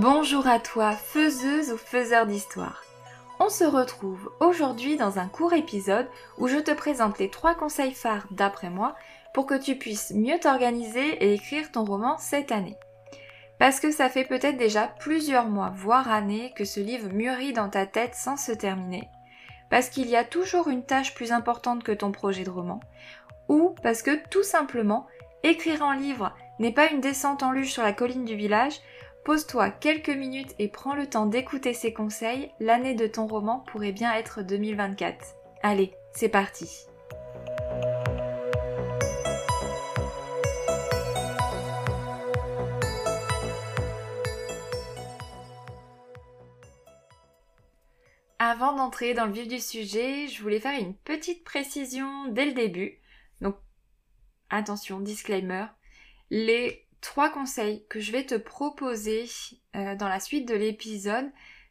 Bonjour à toi, faiseuse ou faiseur d'histoire. On se retrouve aujourd'hui dans un court épisode où je te présente les trois conseils phares d'après moi pour que tu puisses mieux t'organiser et écrire ton roman cette année. Parce que ça fait peut-être déjà plusieurs mois, voire années, que ce livre mûrit dans ta tête sans se terminer. Parce qu'il y a toujours une tâche plus importante que ton projet de roman. Ou parce que tout simplement, écrire un livre n'est pas une descente en luge sur la colline du village, pose-toi quelques minutes et prends le temps d'écouter ces conseils, l'année de ton roman pourrait bien être 2024. Allez, c'est parti Avant d'entrer dans le vif du sujet, je voulais faire une petite précision dès le début. Donc, attention, disclaimer. Les trois conseils que je vais te proposer euh, dans la suite de l'épisode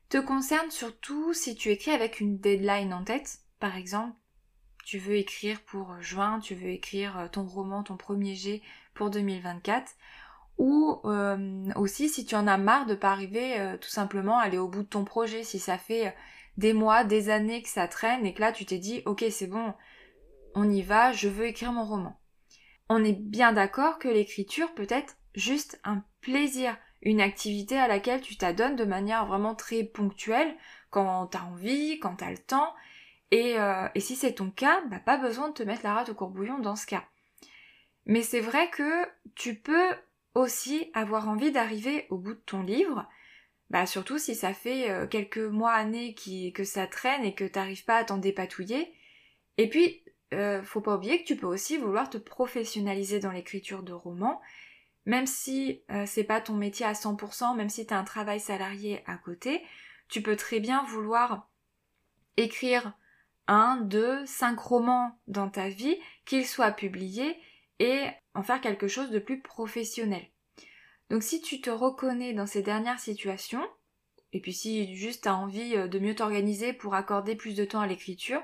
te concernent surtout si tu écris avec une deadline en tête. Par exemple, tu veux écrire pour juin, tu veux écrire euh, ton roman, ton premier jet pour 2024. Ou euh, aussi si tu en as marre de pas arriver tout simplement à aller au bout de ton projet, si ça fait des mois, des années que ça traîne et que là tu t'es dit ok c'est bon, on y va, je veux écrire mon roman. On est bien d'accord que l'écriture peut être juste un plaisir, une activité à laquelle tu t'adonnes de manière vraiment très ponctuelle, quand t'as envie, quand t'as le temps, et, euh, et si c'est ton cas, bah pas besoin de te mettre la rate au courbouillon dans ce cas. Mais c'est vrai que tu peux aussi avoir envie d'arriver au bout de ton livre, bah surtout si ça fait euh, quelques mois, années que ça traîne et que t'arrives pas à t'en dépatouiller. Et puis, euh, faut pas oublier que tu peux aussi vouloir te professionnaliser dans l'écriture de romans, même si euh, c'est pas ton métier à 100%, même si tu as un travail salarié à côté, tu peux très bien vouloir écrire un, deux, cinq romans dans ta vie, qu'ils soient publiés et en faire quelque chose de plus professionnel. Donc si tu te reconnais dans ces dernières situations, et puis si juste tu as envie euh, de mieux t'organiser pour accorder plus de temps à l'écriture,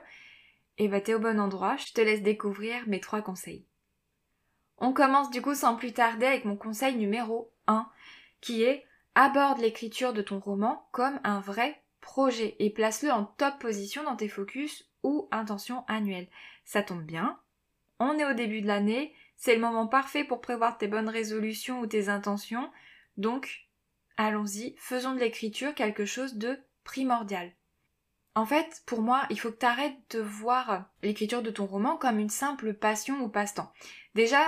eh ben t'es au bon endroit, je te laisse découvrir mes trois conseils. On commence du coup sans plus tarder avec mon conseil numéro 1, qui est aborde l'écriture de ton roman comme un vrai projet et place-le en top position dans tes focus ou intentions annuelles. Ça tombe bien. On est au début de l'année, c'est le moment parfait pour prévoir tes bonnes résolutions ou tes intentions. Donc, allons-y, faisons de l'écriture quelque chose de primordial. En fait, pour moi, il faut que tu arrêtes de voir l'écriture de ton roman comme une simple passion ou passe-temps. Déjà,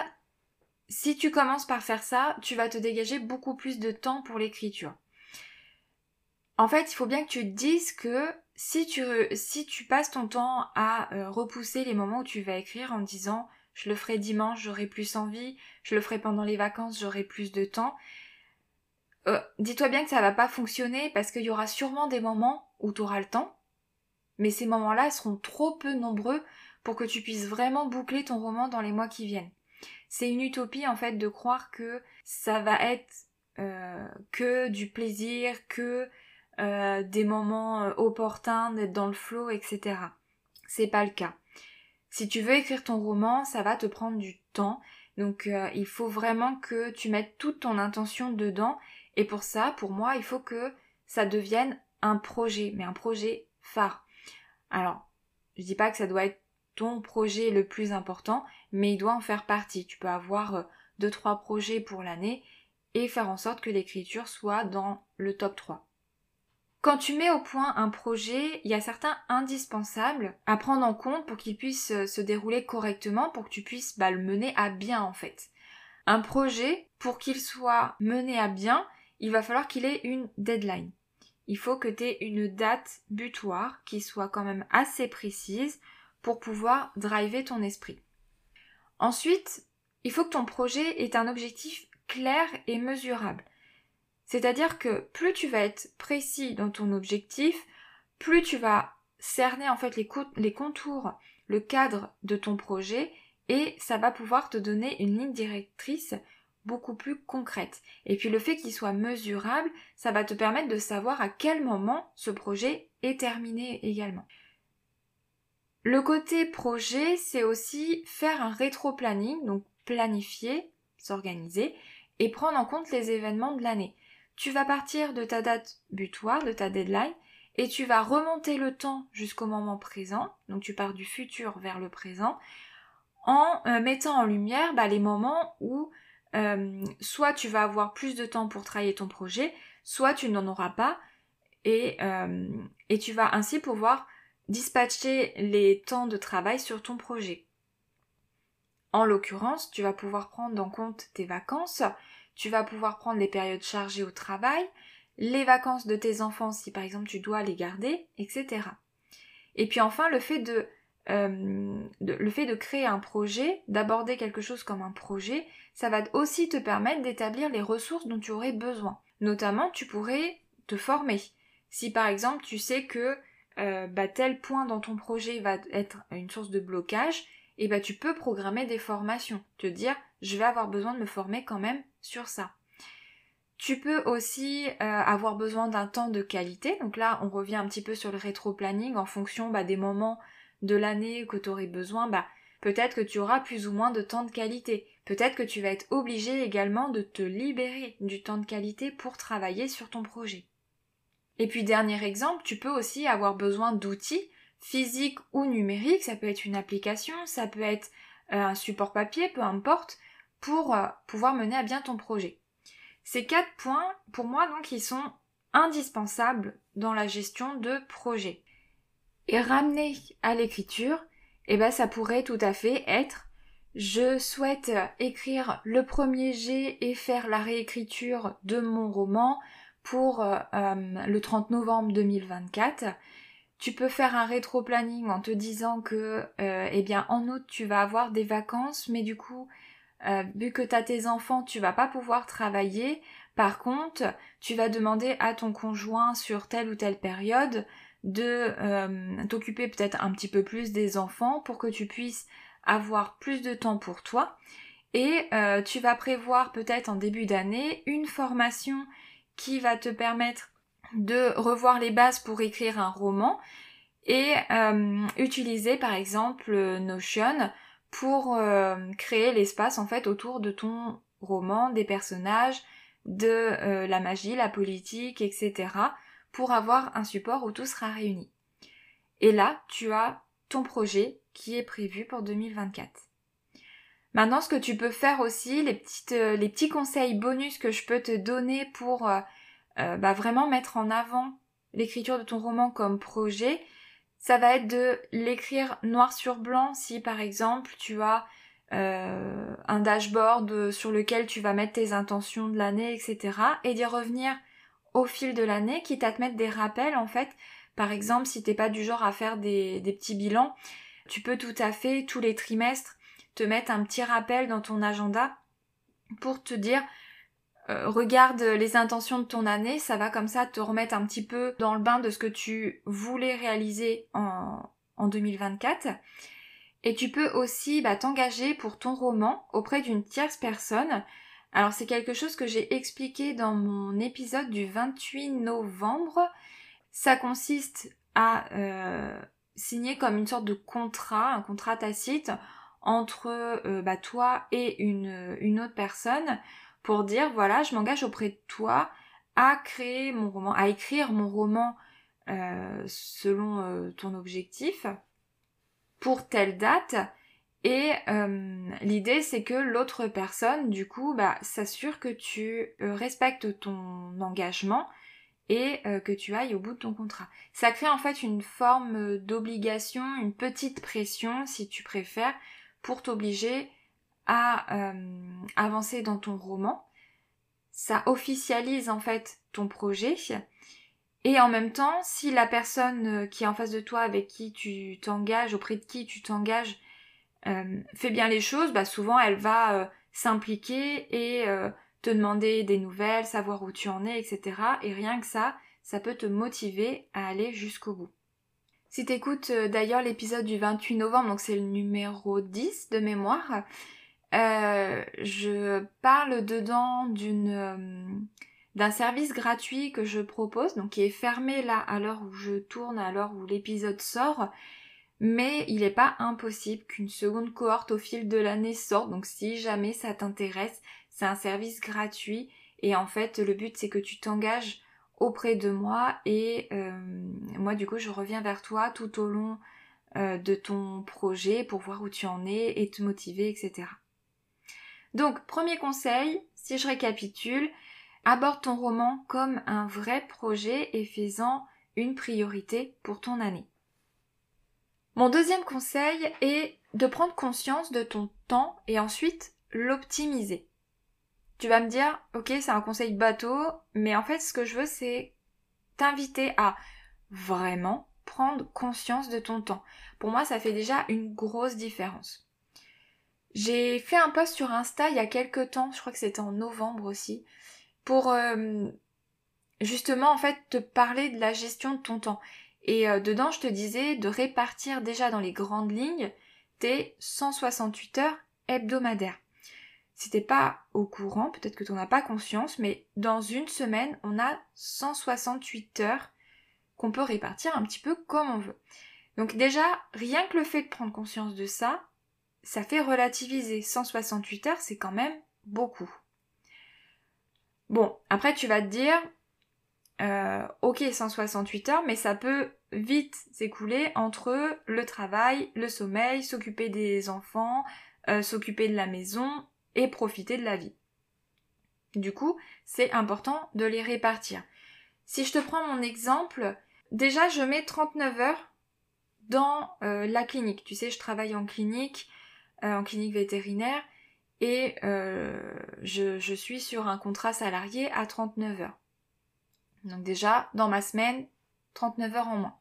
si tu commences par faire ça, tu vas te dégager beaucoup plus de temps pour l'écriture. En fait, il faut bien que tu te dises que si tu, passes ton temps à euh, repousser les moments où tu vas écrire en disant je le ferai dimanche, j'aurai plus envie, je le ferai pendant les vacances, j'aurai plus de temps. Euh, dis-toi bien que ça va pas fonctionner parce qu'il y aura sûrement des moments où tu auras le temps, mais ces moments-là seront trop peu nombreux pour que tu puisses vraiment boucler ton roman dans les mois qui viennent. C'est une utopie en fait de croire que ça va être euh, que du plaisir, que euh, des moments opportuns, d'être dans le flow, etc. C'est pas le cas. Si tu veux écrire ton roman, ça va te prendre du temps. Donc euh, il faut vraiment que tu mettes toute ton intention dedans. Et pour ça, pour moi, il faut que ça devienne un projet, mais un projet phare. Alors, je dis pas que ça doit être ton projet le plus important, mais il doit en faire partie. Tu peux avoir euh, deux, trois projets pour l'année et faire en sorte que l'écriture soit dans le top 3. Quand tu mets au point un projet, il y a certains indispensables à prendre en compte pour qu'il puisse euh, se dérouler correctement, pour que tu puisses bah, le mener à bien en fait. Un projet, pour qu'il soit mené à bien, il va falloir qu'il ait une deadline. Il faut que tu aies une date butoir qui soit quand même assez précise pour pouvoir driver ton esprit. Ensuite, il faut que ton projet ait un objectif clair et mesurable. C'est-à-dire que plus tu vas être précis dans ton objectif, plus tu vas cerner en fait les, les contours, le cadre de ton projet et ça va pouvoir te donner une ligne directrice beaucoup plus concrète. Et puis le fait qu'il soit mesurable, ça va te permettre de savoir à quel moment ce projet est terminé également. Le côté projet, c'est aussi faire un rétro-planning, donc planifier, s'organiser et prendre en compte les événements de l'année. tu vas partir de ta date butoir, de ta deadline, et tu vas remonter le temps jusqu'au moment présent, donc tu pars du futur vers le présent, en euh, mettant en lumière bah, les moments où euh, soit tu vas avoir plus de temps pour travailler ton projet, soit tu n'en auras pas, et, euh, et tu vas ainsi pouvoir dispatcher les temps de travail sur ton projet. En l'occurrence, tu vas pouvoir prendre en compte tes vacances, tu vas pouvoir prendre les périodes chargées au travail, les vacances de tes enfants si par exemple tu dois les garder, etc. Et puis enfin le fait de, euh, le fait de créer un projet, d'aborder quelque chose comme un projet, ça va aussi te permettre d'établir les ressources dont tu aurais besoin. Notamment, tu pourrais te former. Si par exemple tu sais que euh, bah, tel point dans ton projet va être une source de blocage, et bah tu peux programmer des formations, te dire je vais avoir besoin de me former quand même sur ça. Tu peux aussi euh, avoir besoin d'un temps de qualité. Donc là, on revient un petit peu sur le rétro-planning en fonction bah, des moments de l'année que tu aurais besoin. Bah, peut-être que tu auras plus ou moins de temps de qualité. Peut-être que tu vas être obligé également de te libérer du temps de qualité pour travailler sur ton projet. Et puis dernier exemple, tu peux aussi avoir besoin d'outils physiques ou numériques, ça peut être une application, ça peut être euh, un support papier, peu importe, pour euh, pouvoir mener à bien ton projet. Ces quatre points, pour moi, donc, ils sont indispensables dans la gestion de projet. Et ramener à l'écriture, eh ben, ça pourrait tout à fait être je souhaite écrire le premier jet et faire la réécriture de mon roman pour euh, euh, le 30 novembre 2024. Tu peux faire un rétro-planning en te disant que, euh, eh bien, en août, tu vas avoir des vacances, mais du coup, vu que tu as tes enfants, tu vas pas pouvoir travailler. Par contre, tu vas demander à ton conjoint sur telle ou telle période de euh, t'occuper peut-être un petit peu plus des enfants pour que tu puisses avoir plus de temps pour toi. Et euh, tu vas prévoir peut-être en début d'année une formation qui va te permettre de revoir les bases pour écrire un roman et utiliser par exemple Notion pour euh, créer l'espace en fait autour de ton roman, des personnages, de euh, la magie, la politique, etc. pour avoir un support où tout sera réuni. Et là, tu as ton projet qui est prévu pour 2024. Maintenant, ce que tu peux faire aussi, euh, les petits conseils bonus que je peux te donner pour bah, vraiment mettre en avant l'écriture de ton roman comme projet, ça va être de l'écrire noir sur blanc si par exemple tu as euh, un dashboard sur lequel tu vas mettre tes intentions de l'année, etc. et d'y revenir au fil de l'année, quitte à te mettre des rappels en fait. Par exemple, si t'es pas du genre à faire des, des petits bilans, tu peux tout à fait tous les trimestres te mettre un petit rappel dans ton agenda pour te dire euh, regarde les intentions de ton année, ça va comme ça te remettre un petit peu dans le bain de ce que tu voulais réaliser en, en 2024. Et tu peux aussi bah, t'engager pour ton roman auprès d'une tierce personne. Alors c'est quelque chose que j'ai expliqué dans mon épisode du 28 novembre. Ça consiste à euh, signer comme une sorte de contrat, un contrat tacite entre euh, bah, toi et une, une autre personne pour dire voilà, je m'engage auprès de toi à créer mon roman, à écrire mon roman euh, selon ton objectif pour telle date. Et euh, l'idée c'est que l'autre personne, du coup, bah, s'assure que tu respectes ton engagement et que tu ailles au bout de ton contrat. Ça crée en fait une forme d'obligation, une petite pression si tu préfères, pour t'obliger à euh, avancer dans ton roman. Ça officialise en fait ton projet. Et en même temps, si la personne euh, qui est en face de toi, avec qui tu t'engages, auprès de qui tu t'engages, euh, fait bien les choses, bah souvent elle va s'impliquer et te demander des nouvelles, savoir où tu en es, etc. Et rien que ça, ça peut te motiver à aller jusqu'au bout. Si t'écoutes d'ailleurs l'épisode du 28 novembre, donc c'est le numéro 10 de mémoire, euh, je parle dedans euh, d'un service gratuit que je propose, donc qui est fermé là à l'heure où je tourne, à l'heure où l'épisode sort, mais il n'est pas impossible qu'une seconde cohorte au fil de l'année sorte, donc si jamais ça t'intéresse, c'est un service gratuit Et en fait, le but c'est que tu t'engages auprès de moi et euh, moi du coup je reviens vers toi tout au long euh, de ton projet pour voir où tu en es et te motiver, etc. Donc, premier conseil, si je récapitule, aborde ton roman comme un vrai projet et fais-en une priorité pour ton année. Mon deuxième conseil est de prendre conscience de ton temps et ensuite l'optimiser. Tu vas me dire, ok, c'est un conseil bateau, mais en fait, ce que je veux, c'est t'inviter à vraiment prendre conscience de ton temps. Pour moi, ça fait déjà une grosse différence. J'ai fait un post sur Insta il y a quelques temps, je crois que c'était en novembre aussi, pour euh, justement en fait te parler de la gestion de ton temps. Et euh, dedans, je te disais de répartir déjà dans les grandes lignes tes 168 heures hebdomadaires. Si t'es pas au courant, peut-être que tu as pas conscience, mais dans une semaine, on a 168 heures qu'on peut répartir un petit peu comme on veut. Donc déjà, rien que le fait de prendre conscience de ça, ça fait relativiser. 168 heures, c'est quand même beaucoup. Bon, après tu vas te dire, euh, ok 168 heures, mais ça peut vite s'écouler entre le travail, le sommeil, s'occuper des enfants, euh, s'occuper de la maison et profiter de la vie. Du coup, c'est important de les répartir. Si je te prends mon exemple, déjà je mets 39 heures dans euh, la clinique. Tu sais, je travaille en clinique, en clinique vétérinaire, et je, je suis sur un contrat salarié à 39 heures. Donc déjà, dans ma semaine, 39 heures en moins.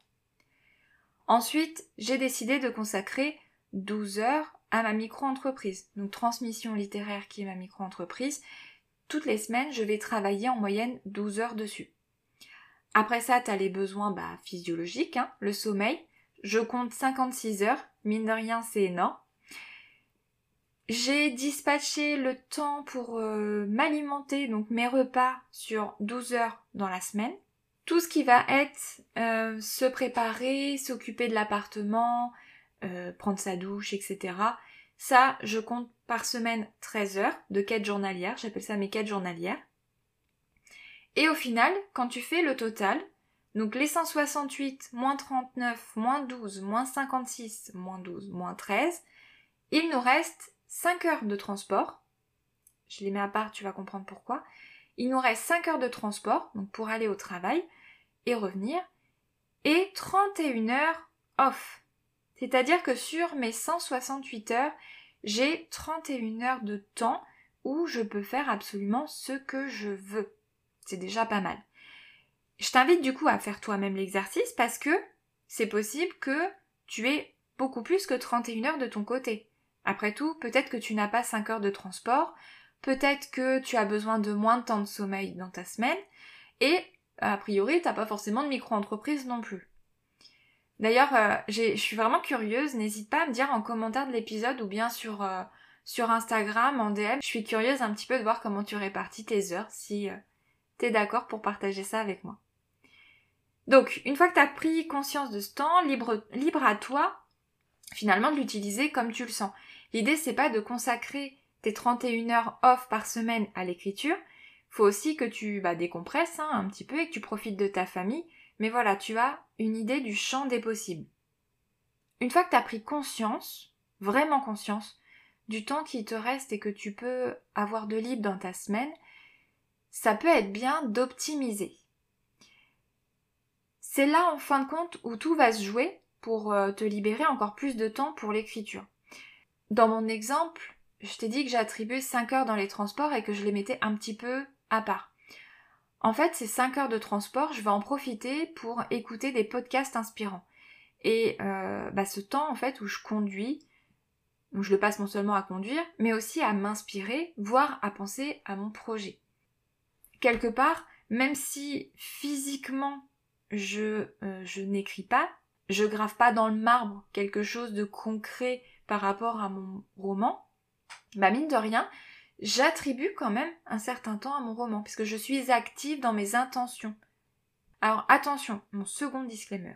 Ensuite, j'ai décidé de consacrer 12 heures à ma micro-entreprise. Donc transmission littéraire qui est ma micro-entreprise. Toutes les semaines, je vais travailler en moyenne 12 heures dessus. Après ça, tu as les besoins bah, physiologiques, hein, le sommeil. Je compte 56 heures, mine de rien, c'est énorme. J'ai dispatché le temps pour euh, m'alimenter, donc mes repas, sur 12 heures dans la semaine. Tout ce qui va être euh, se préparer, s'occuper de l'appartement, euh, prendre sa douche, etc. Ça, je compte par semaine 13 heures de quête journalière, j'appelle ça mes quêtes journalières. Et au final, quand tu fais le total, donc les 168, moins 39, moins 12, moins 56, moins 12, moins 13, il nous reste 5 heures de transport. Je les mets à part, tu vas comprendre pourquoi. Il nous reste 5 heures de transport, donc pour aller au travail et revenir, et 31 heures off. C'est-à-dire que sur mes 168 heures, j'ai 31 heures de temps où je peux faire absolument ce que je veux. C'est déjà pas mal. Je t'invite du coup à faire toi-même l'exercice parce que c'est possible que tu aies beaucoup plus que 31 heures de ton côté. Après tout, peut-être que tu n'as pas 5 heures de transport, peut-être que tu as besoin de moins de temps de sommeil dans ta semaine, et a priori, t'as pas forcément de micro-entreprise non plus. D'ailleurs, euh, je suis vraiment curieuse, n'hésite pas à me dire en commentaire de l'épisode ou bien sur, euh, Instagram, en DM. Je suis curieuse un petit peu de voir comment tu répartis tes heures, si euh, t'es d'accord pour partager ça avec moi. Donc, une fois que t'as pris conscience de ce temps, libre à toi, finalement, de l'utiliser comme tu le sens. L'idée, c'est pas de consacrer tes 31 heures off par semaine à l'écriture. Faut aussi que tu bah, décompresses hein, un petit peu et que tu profites de ta famille. Mais voilà, tu as une idée du champ des possibles. Une fois que tu as pris conscience, vraiment conscience, du temps qui te reste et que tu peux avoir de libre dans ta semaine, ça peut être bien d'optimiser. C'est là en fin de compte où tout va se jouer pour euh, te libérer encore plus de temps pour l'écriture. Dans mon exemple, je t'ai dit que j'attribuais 5 heures dans les transports et que je les mettais un petit peu à part. En fait, ces 5 heures de transport, je vais en profiter pour écouter des podcasts inspirants. Et euh, bah, ce temps, en fait, où je conduis, où je le passe non seulement à conduire, mais aussi à m'inspirer, voire à penser à mon projet. Quelque part, même si physiquement je, euh, je n'écris pas, je grave pas dans le marbre quelque chose de concret par rapport à mon roman, bah mine de rien, j'attribue quand même un certain temps à mon roman, puisque je suis active dans mes intentions. Alors attention, mon second disclaimer.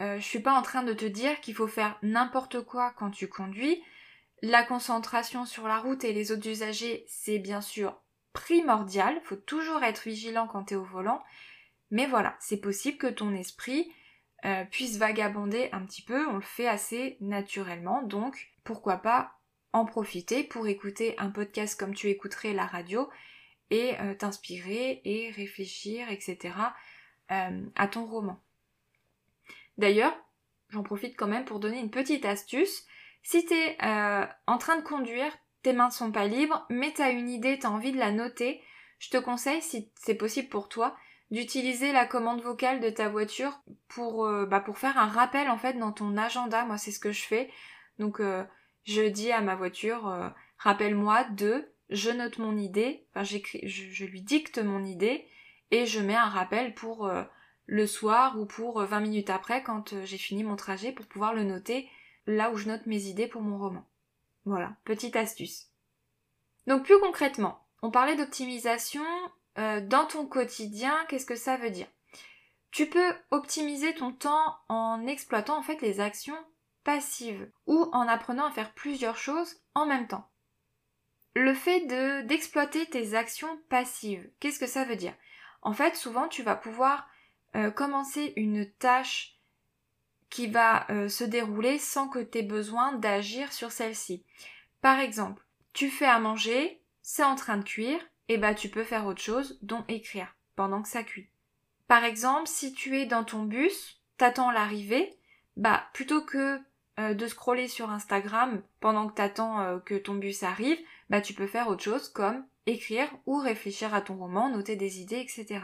Euh, je suis pas en train de te dire qu'il faut faire n'importe quoi quand tu conduis. La concentration sur la route et les autres usagers, c'est bien sûr primordial, faut toujours être vigilant quand tu es au volant, mais voilà, c'est possible que ton esprit euh, puisse vagabonder un petit peu, on le fait assez naturellement, donc pourquoi pas en profiter pour écouter un podcast comme tu écouterais la radio et euh, t'inspirer et réfléchir, etc. Euh, à ton roman. D'ailleurs, j'en profite quand même pour donner une petite astuce. Si tu es en train de conduire, tes mains sont pas libres, mais tu as une idée, tu as envie de la noter, je te conseille, si c'est possible pour toi, d'utiliser la commande vocale de ta voiture pour, euh, bah, pour faire un rappel en fait dans ton agenda. Moi, c'est ce que je fais. Donc, euh, je dis à ma voiture, euh, rappelle-moi de, je note mon idée, enfin, j'écris, je, je, lui dicte mon idée et je mets un rappel pour le soir ou pour 20 minutes après quand j'ai fini mon trajet pour pouvoir le noter là où je note mes idées pour mon roman. Voilà, petite astuce. Donc plus concrètement, on parlait d'optimisation euh, dans ton quotidien, qu'est-ce que ça veut dire? Tu peux optimiser ton temps en exploitant en fait les actions passives ou en apprenant à faire plusieurs choses en même temps. Le fait de d'exploiter tes actions passives, qu'est-ce que ça veut dire? En fait, souvent tu vas pouvoir euh, commencer une tâche qui va euh, se dérouler sans que tu aies besoin d'agir sur celle-ci. Par exemple, tu fais à manger, c'est en train de cuire, et bah tu peux faire autre chose, dont écrire, pendant que ça cuit. Par exemple, si tu es dans ton bus, t'attends l'arrivée, bah plutôt que euh, de scroller sur Instagram pendant que t'attends euh, que ton bus arrive, bah tu peux faire autre chose comme écrire ou réfléchir à ton roman, noter des idées, etc.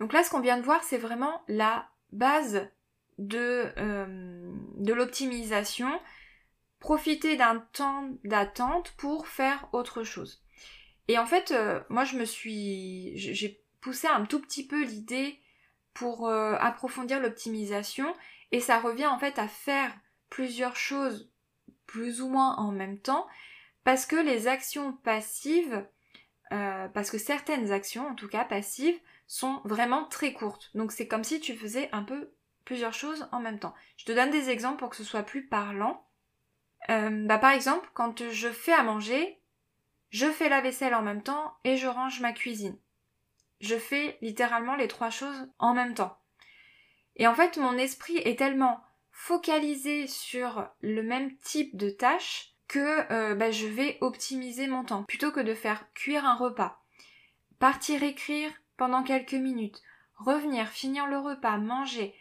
Donc là, ce qu'on vient de voir, c'est vraiment la base de, euh, de l'optimisation, profiter d'un temps d'attente pour faire autre chose. Et en fait, euh, moi je me suis. J'ai poussé un tout petit peu l'idée pour euh, approfondir l'optimisation et ça revient en fait à faire plusieurs choses plus ou moins en même temps parce que les actions passives, parce que certaines actions en tout cas passives, sont vraiment très courtes. Donc c'est comme si tu faisais un peu plusieurs choses en même temps. Je te donne des exemples pour que ce soit plus parlant. Euh, bah, par exemple, quand je fais à manger, je fais la vaisselle en même temps et je range ma cuisine. Je fais littéralement les trois choses en même temps. Et en fait, mon esprit est tellement focalisé sur le même type de tâche que euh, bah, je vais optimiser mon temps. Plutôt que de faire cuire un repas, partir écrire pendant quelques minutes, revenir, finir le repas, manger,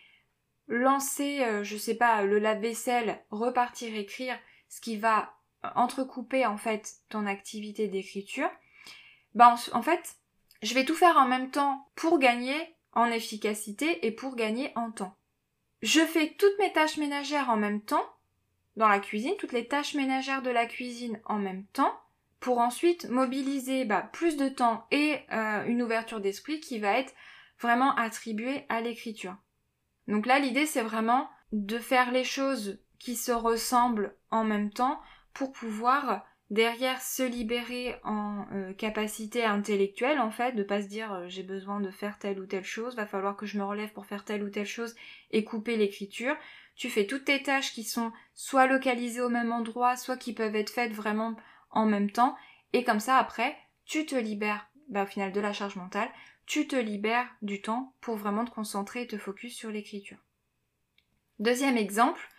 lancer, euh, je sais pas, le lave-vaisselle, repartir écrire, ce qui va entrecouper en fait ton activité d'écriture, bah en, fait, je vais tout faire en même temps pour gagner en efficacité et pour gagner en temps. Je fais toutes mes tâches ménagères en même temps, dans la cuisine, toutes les tâches ménagères de la cuisine en même temps, pour ensuite mobiliser bah, plus de temps et euh, une ouverture d'esprit qui va être vraiment attribuée à l'écriture. Donc là, l'idée, c'est vraiment de faire les choses qui se ressemblent en même temps pour pouvoir derrière se libérer en euh, capacité intellectuelle en fait, de pas se dire euh, j'ai besoin de faire telle ou telle chose, va falloir que je me relève pour faire telle ou telle chose et couper l'écriture. Tu fais toutes tes tâches qui sont soit localisées au même endroit, soit qui peuvent être faites vraiment en même temps, et comme ça après, tu te libères bah, au final de la charge mentale tu te libères du temps pour vraiment te concentrer et te focus sur l'écriture. Deuxième exemple,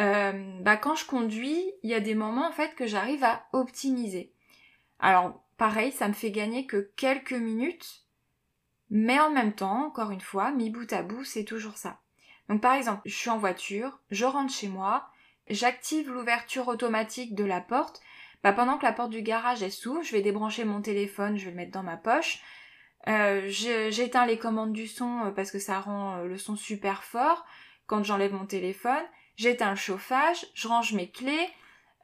euh, bah quand je conduis, il y a des moments en fait que j'arrive à optimiser. Alors pareil, ça me fait gagner que quelques minutes, mais en même temps, encore une fois, mi bout à bout, c'est toujours ça. Donc par exemple, je suis en voiture, je rentre chez moi, j'active l'ouverture automatique de la porte. Bah pendant que la porte du garage est s'ouvre, je vais débrancher mon téléphone, je vais le mettre dans ma poche. Euh, j'éteins les commandes du son euh, parce que ça rend euh, le son super fort quand j'enlève mon téléphone. J'éteins le chauffage, je range mes clés.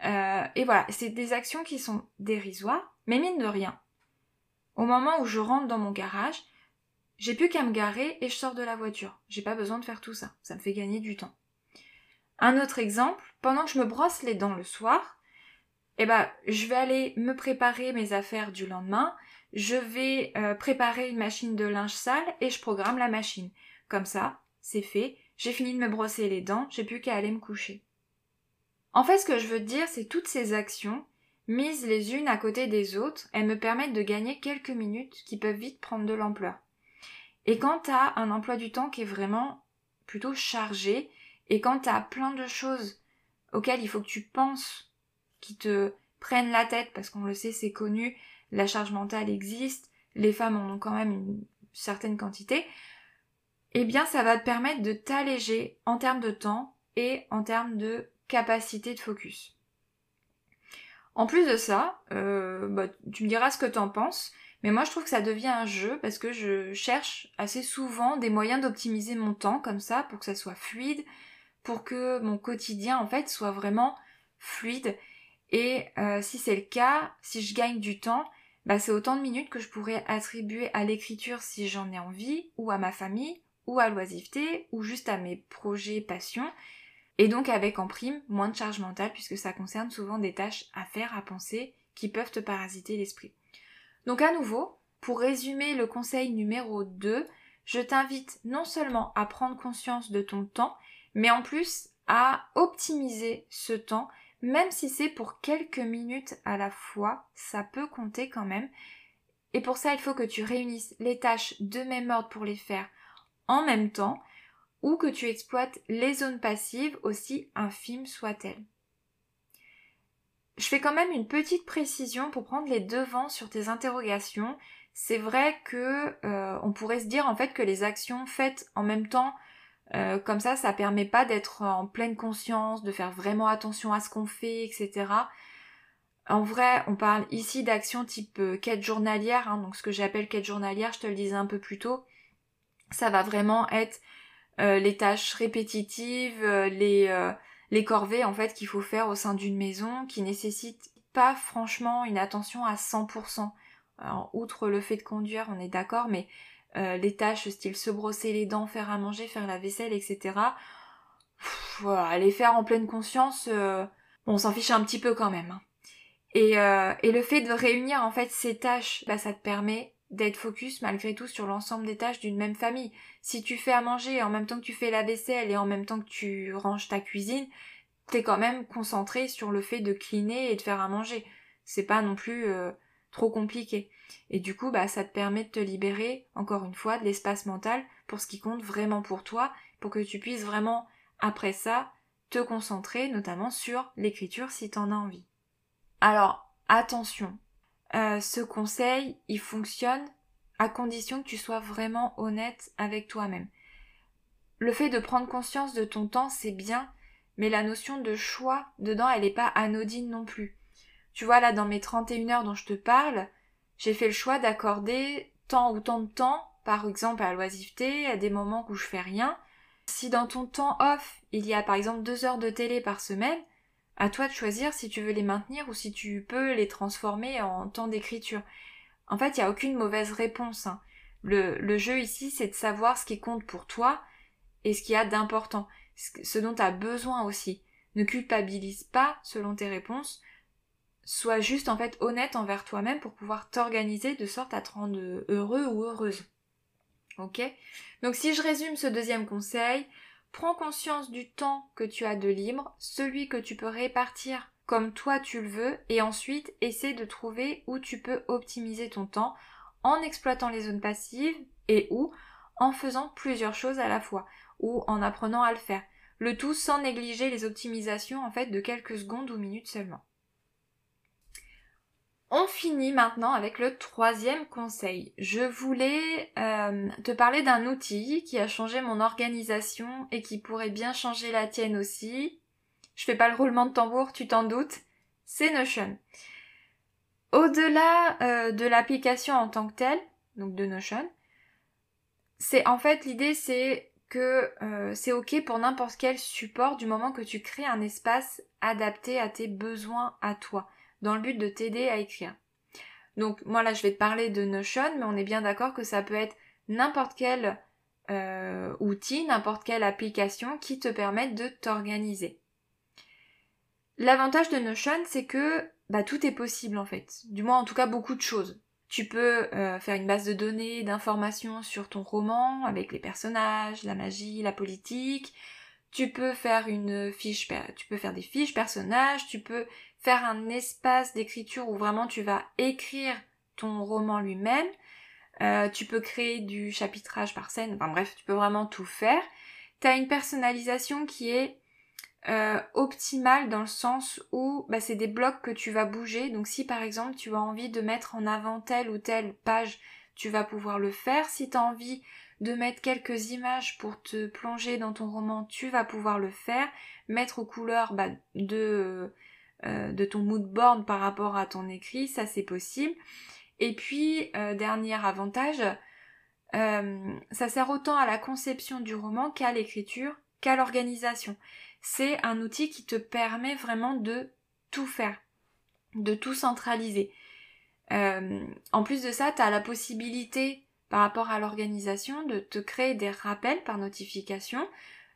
et voilà, c'est des actions qui sont dérisoires, mais mine de rien. Au moment où je rentre dans mon garage, j'ai plus qu'à me garer et je sors de la voiture. J'ai pas besoin de faire tout ça. Ça me fait gagner du temps. Un autre exemple, pendant que je me brosse les dents le soir, eh ben, je vais aller me préparer mes affaires du lendemain je vais euh, préparer une machine de linge sale et je programme la machine. Comme ça, c'est fait, j'ai fini de me brosser les dents, j'ai plus qu'à aller me coucher. En fait, ce que je veux dire, c'est toutes ces actions, mises les unes à côté des autres, elles me permettent de gagner quelques minutes qui peuvent vite prendre de l'ampleur. Et quand tu as un emploi du temps qui est vraiment plutôt chargé, et quand tu as plein de choses auxquelles il faut que tu penses, qui te prennent la tête, parce qu'on le sait, c'est connu, la charge mentale existe, les femmes en ont quand même une certaine quantité, eh bien ça va te permettre de t'alléger en termes de temps et en termes de capacité de focus. En plus de ça, euh, bah, tu me diras ce que tu en penses, mais moi je trouve que ça devient un jeu parce que je cherche assez souvent des moyens d'optimiser mon temps comme ça pour que ça soit fluide, pour que mon quotidien en fait soit vraiment fluide. Et euh, si c'est le cas, si je gagne du temps, bah, c'est autant de minutes que je pourrais attribuer à l'écriture si j'en ai envie, ou à ma famille, ou à l'oisiveté, ou juste à mes projets passions. Et donc avec en prime moins de charge mentale puisque ça concerne souvent des tâches à faire, à penser, qui peuvent te parasiter l'esprit. Donc à nouveau, pour résumer le conseil numéro 2, je t'invite non seulement à prendre conscience de ton temps, mais en plus à optimiser ce temps, même si c'est pour quelques minutes à la fois, ça peut compter quand même. Et pour ça, il faut que tu réunisses les tâches de même ordre pour les faire en même temps, ou que tu exploites les zones passives aussi infimes soient-elles. Je fais quand même une petite précision pour prendre les devants sur tes interrogations. C'est vrai que euh, on pourrait se dire en fait que les actions faites en même temps euh, comme ça, ça permet pas d'être en pleine conscience, de faire vraiment attention à ce qu'on fait, etc. En vrai, on parle ici d'actions type euh, quête journalière, hein, donc ce que j'appelle quête journalière, je te le disais un peu plus tôt, ça va vraiment être euh, les tâches répétitives, euh, les, euh, les corvées en fait qu'il faut faire au sein d'une maison qui nécessitent pas franchement une attention à 100%. Alors, outre le fait de conduire, on est d'accord, mais les tâches style se brosser les dents, faire à manger, faire la vaisselle, etc. voilà, les faire en pleine conscience, on s'en fiche un petit peu quand même. Hein. Et, et, le fait de réunir en fait ces tâches, bah, ça te permet d'être focus malgré tout sur l'ensemble des tâches d'une même famille. Si tu fais à manger en même temps que tu fais la vaisselle et en même temps que tu ranges ta cuisine, t'es quand même concentré sur le fait de cleaner et de faire à manger. C'est pas non plus euh, trop compliqué. Et du coup, bah, ça te permet de te libérer, encore une fois, de l'espace mental pour ce qui compte vraiment pour toi, pour que tu puisses vraiment, après ça, te concentrer notamment sur l'écriture si t'en as envie. Alors, attention, euh, ce conseil, il fonctionne à condition que tu sois vraiment honnête avec toi-même. Le fait de prendre conscience de ton temps, c'est bien, mais la notion de choix dedans, elle n'est pas anodine non plus. Tu vois, là, dans mes 31 heures dont je te parle, j'ai fait le choix d'accorder tant ou tant de temps, par exemple à l'oisiveté, à des moments où je fais rien. Si dans ton temps off, il y a par exemple deux heures de télé par semaine, à toi de choisir si tu veux les maintenir ou si tu peux les transformer en temps d'écriture. En fait, il n'y a aucune mauvaise réponse. Hein. Le, le, jeu ici, c'est de savoir ce qui compte pour toi et ce qu'il y a d'important, ce dont tu as besoin aussi. Ne culpabilise pas selon tes réponses. Sois juste en fait honnête envers toi-même pour pouvoir t'organiser de sorte à te rendre heureux ou heureuse. Ok? Donc si je résume ce deuxième conseil, Prends conscience du temps que tu as de libre, celui que tu peux répartir comme toi tu le veux, et ensuite essaie de trouver où tu peux optimiser ton temps en exploitant les zones passives et ou en faisant plusieurs choses à la fois ou en apprenant à le faire. Le tout sans négliger les optimisations en fait de quelques secondes ou minutes seulement. On finit maintenant avec le troisième conseil. Je voulais euh, te parler d'un outil qui a changé mon organisation et qui pourrait bien changer la tienne aussi. Je fais pas le roulement de tambour, tu t'en doutes. C'est Notion. Au-delà euh, de l'application en tant que telle, donc de Notion, c'est en fait l'idée c'est que euh, c'est ok pour n'importe quel support du moment que tu crées un espace adapté à tes besoins à toi dans le but de t'aider à écrire. Donc moi là je vais te parler de Notion, mais on est bien d'accord que ça peut être n'importe quel euh, outil, n'importe quelle application qui te permette de t'organiser. L'avantage de Notion, c'est que bah, tout est possible en fait. Du moins en tout cas beaucoup de choses. Tu peux euh, faire une base de données, d'informations sur ton roman avec les personnages, la magie, la politique. Tu peux faire une fiche, tu peux faire des fiches personnages, tu peux faire un espace d'écriture où vraiment tu vas écrire ton roman lui-même. Euh, tu peux créer du chapitrage par scène, enfin bref, tu peux vraiment tout faire. Tu as une personnalisation qui est euh, optimale dans le sens où bah, c'est des blocs que tu vas bouger. Donc si par exemple tu as envie de mettre en avant telle ou telle page, tu vas pouvoir le faire. Si tu as envie de mettre quelques images pour te plonger dans ton roman, tu vas pouvoir le faire. Mettre aux couleurs bah, de, euh, de ton mood board par rapport à ton écrit, ça c'est possible. Et puis, euh, dernier avantage, euh, ça sert autant à la conception du roman qu'à l'écriture, qu'à l'organisation. C'est un outil qui te permet vraiment de tout faire, de tout centraliser. En plus de ça, tu as la possibilité par rapport à l'organisation de te créer des rappels par notification.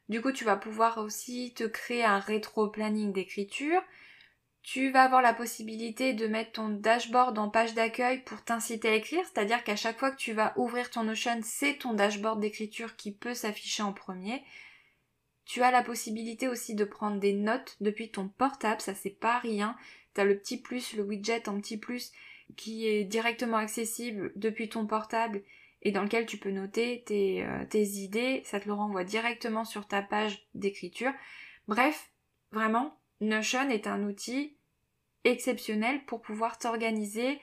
Du coup, tu vas pouvoir aussi te créer un rétro-planning d'écriture. Tu vas avoir la possibilité de mettre ton dashboard en page d'accueil pour t'inciter à écrire, c'est-à-dire qu'à chaque fois que tu vas ouvrir ton Notion, c'est ton dashboard d'écriture qui peut s'afficher en premier. Tu as la possibilité aussi de prendre des notes depuis ton portable, ça c'est pas rien. T'as le petit plus, le widget en petit plus qui est directement accessible depuis ton portable et dans lequel tu peux noter tes, euh, tes idées, ça te le renvoie directement sur ta page d'écriture. Bref, vraiment, Notion est un outil exceptionnel pour pouvoir t'organiser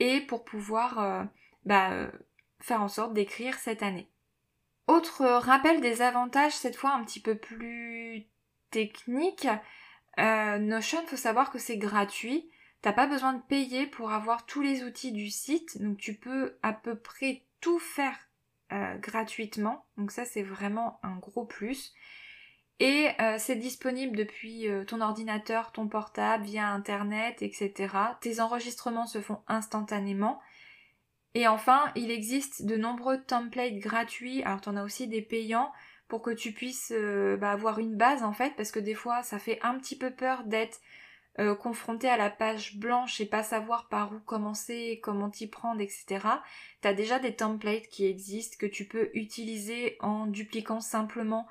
et pour pouvoir euh, bah, euh, faire en sorte d'écrire cette année. Autre rappel des avantages, cette fois un petit peu plus technique, euh, Notion, faut savoir que c'est gratuit. T'as pas besoin de payer pour avoir tous les outils du site, donc tu peux à peu près tout faire gratuitement. Donc ça c'est vraiment un gros plus. Et euh, c'est disponible depuis euh, ton ordinateur, ton portable, via Internet, etc. Tes enregistrements se font instantanément. Et enfin, il existe de nombreux templates gratuits, alors tu en as aussi des payants, pour que tu puisses euh, bah, avoir une base en fait, parce que des fois ça fait un petit peu peur d'être confronté à la page blanche et pas savoir par où commencer, comment t'y prendre, etc. T'as déjà des templates qui existent que tu peux utiliser en dupliquant simplement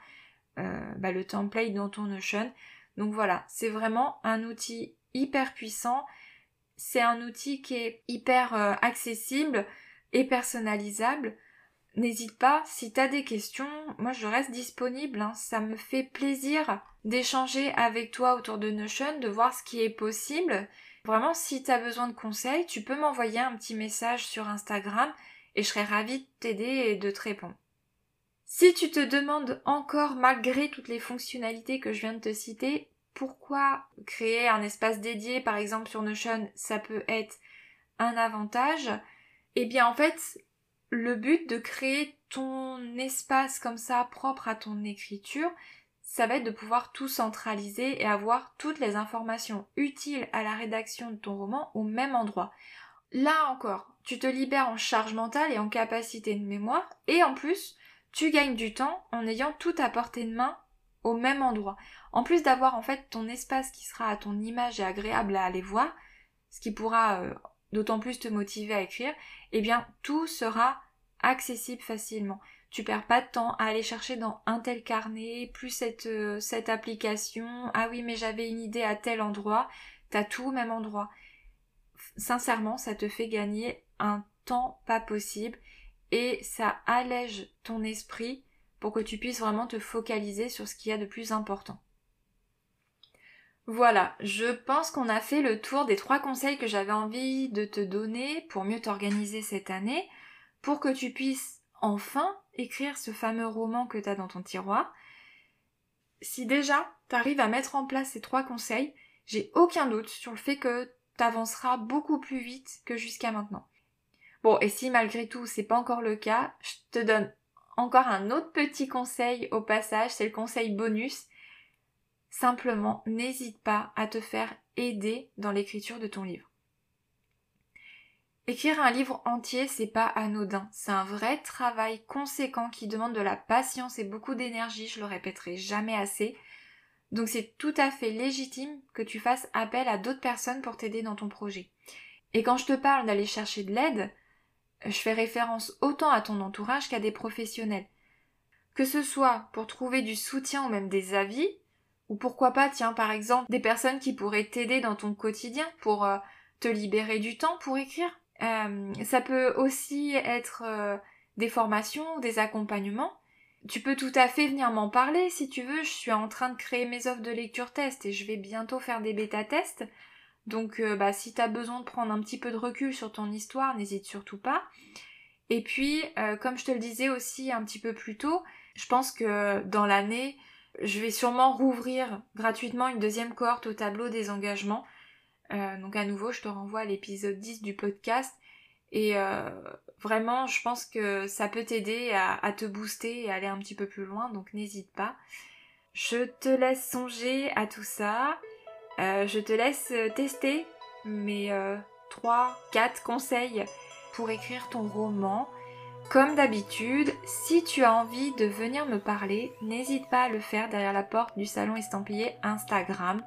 euh, bah, le template dans ton Notion. Donc voilà, c'est vraiment un outil hyper puissant. C'est un outil qui est hyper euh, accessible et personnalisable. N'hésite pas, si tu as des questions, moi je reste disponible. Hein. Ça me fait plaisir d'échanger avec toi autour de Notion, de voir ce qui est possible. Vraiment, si tu as besoin de conseils, tu peux m'envoyer un petit message sur Instagram et je serai ravie de t'aider et de te répondre. Si tu te demandes encore, malgré toutes les fonctionnalités que je viens de te citer, pourquoi créer un espace dédié, par exemple sur Notion, ça peut être un avantage, eh bien en fait, le but de créer ton espace comme ça propre à ton écriture, ça va être de pouvoir tout centraliser et avoir toutes les informations utiles à la rédaction de ton roman au même endroit. Là encore, tu te libères en charge mentale et en capacité de mémoire, et en plus, tu gagnes du temps en ayant tout à portée de main au même endroit. En plus d'avoir en fait ton espace qui sera à ton image et agréable à aller voir, ce qui pourra euh, d'autant plus te motiver à écrire, eh bien tout sera accessible facilement. Tu perds pas de temps à aller chercher dans un tel carnet, plus cette, euh, cette application, ah oui mais j'avais une idée à tel endroit, t'as tout au même endroit. Sincèrement, ça te fait gagner un temps pas possible et ça allège ton esprit pour que tu puisses vraiment te focaliser sur ce qu'il y a de plus important. Voilà, je pense qu'on a fait le tour des trois conseils que j'avais envie de te donner pour mieux t'organiser cette année, pour que tu puisses enfin écrire ce fameux roman que tu as dans ton tiroir. Si déjà tu arrives à mettre en place ces trois conseils, j'ai aucun doute sur le fait que tu avanceras beaucoup plus vite que jusqu'à maintenant. Bon, et si malgré tout c'est pas encore le cas, je te donne encore un autre petit conseil au passage, c'est le conseil bonus. Simplement, n'hésite pas à te faire aider dans l'écriture de ton livre. Écrire un livre entier, c'est pas anodin. C'est un vrai travail conséquent qui demande de la patience et beaucoup d'énergie, je le répéterai jamais assez. Donc c'est tout à fait légitime que tu fasses appel à d'autres personnes pour t'aider dans ton projet. Et quand je te parle d'aller chercher de l'aide, je fais référence autant à ton entourage qu'à des professionnels. Que ce soit pour trouver du soutien ou même des avis, Ou pourquoi pas, tiens, par exemple, des personnes qui pourraient t'aider dans ton quotidien pour euh, te libérer du temps pour écrire. Euh, ça peut aussi être euh, des formations, des accompagnements. Tu peux tout à fait venir m'en parler si tu veux. Je suis en train de créer mes offres de lecture test et je vais bientôt faire des bêta tests. Donc bah, si tu as besoin de prendre un petit peu de recul sur ton histoire, n'hésite surtout pas. Et puis, comme je te le disais aussi un petit peu plus tôt, je pense que dans l'année, je vais sûrement rouvrir gratuitement une deuxième cohorte au tableau des engagements. Euh, donc à nouveau, je te renvoie à l'épisode 10 du podcast. Et euh, vraiment, je pense que ça peut t'aider à, te booster et aller un petit peu plus loin, donc n'hésite pas. Je te laisse songer à tout ça. Euh, je te laisse tester mes 3-4 conseils pour écrire ton roman. Comme d'habitude, si tu as envie de venir me parler, n'hésite pas à le faire derrière la porte du salon estampillé Instagram.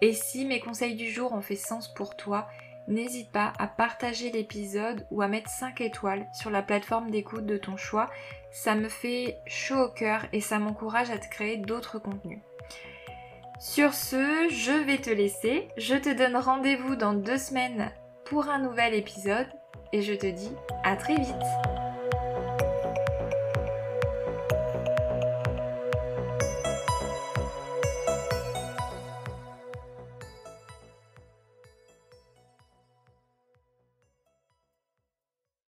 Et si mes conseils du jour ont fait sens pour toi, n'hésite pas à partager l'épisode ou à mettre 5 étoiles sur la plateforme d'écoute de ton choix. Ça me fait chaud au cœur et ça m'encourage à te créer d'autres contenus. Sur ce, je vais te laisser. Je te donne rendez-vous dans deux semaines pour un nouvel épisode et je te dis à très vite.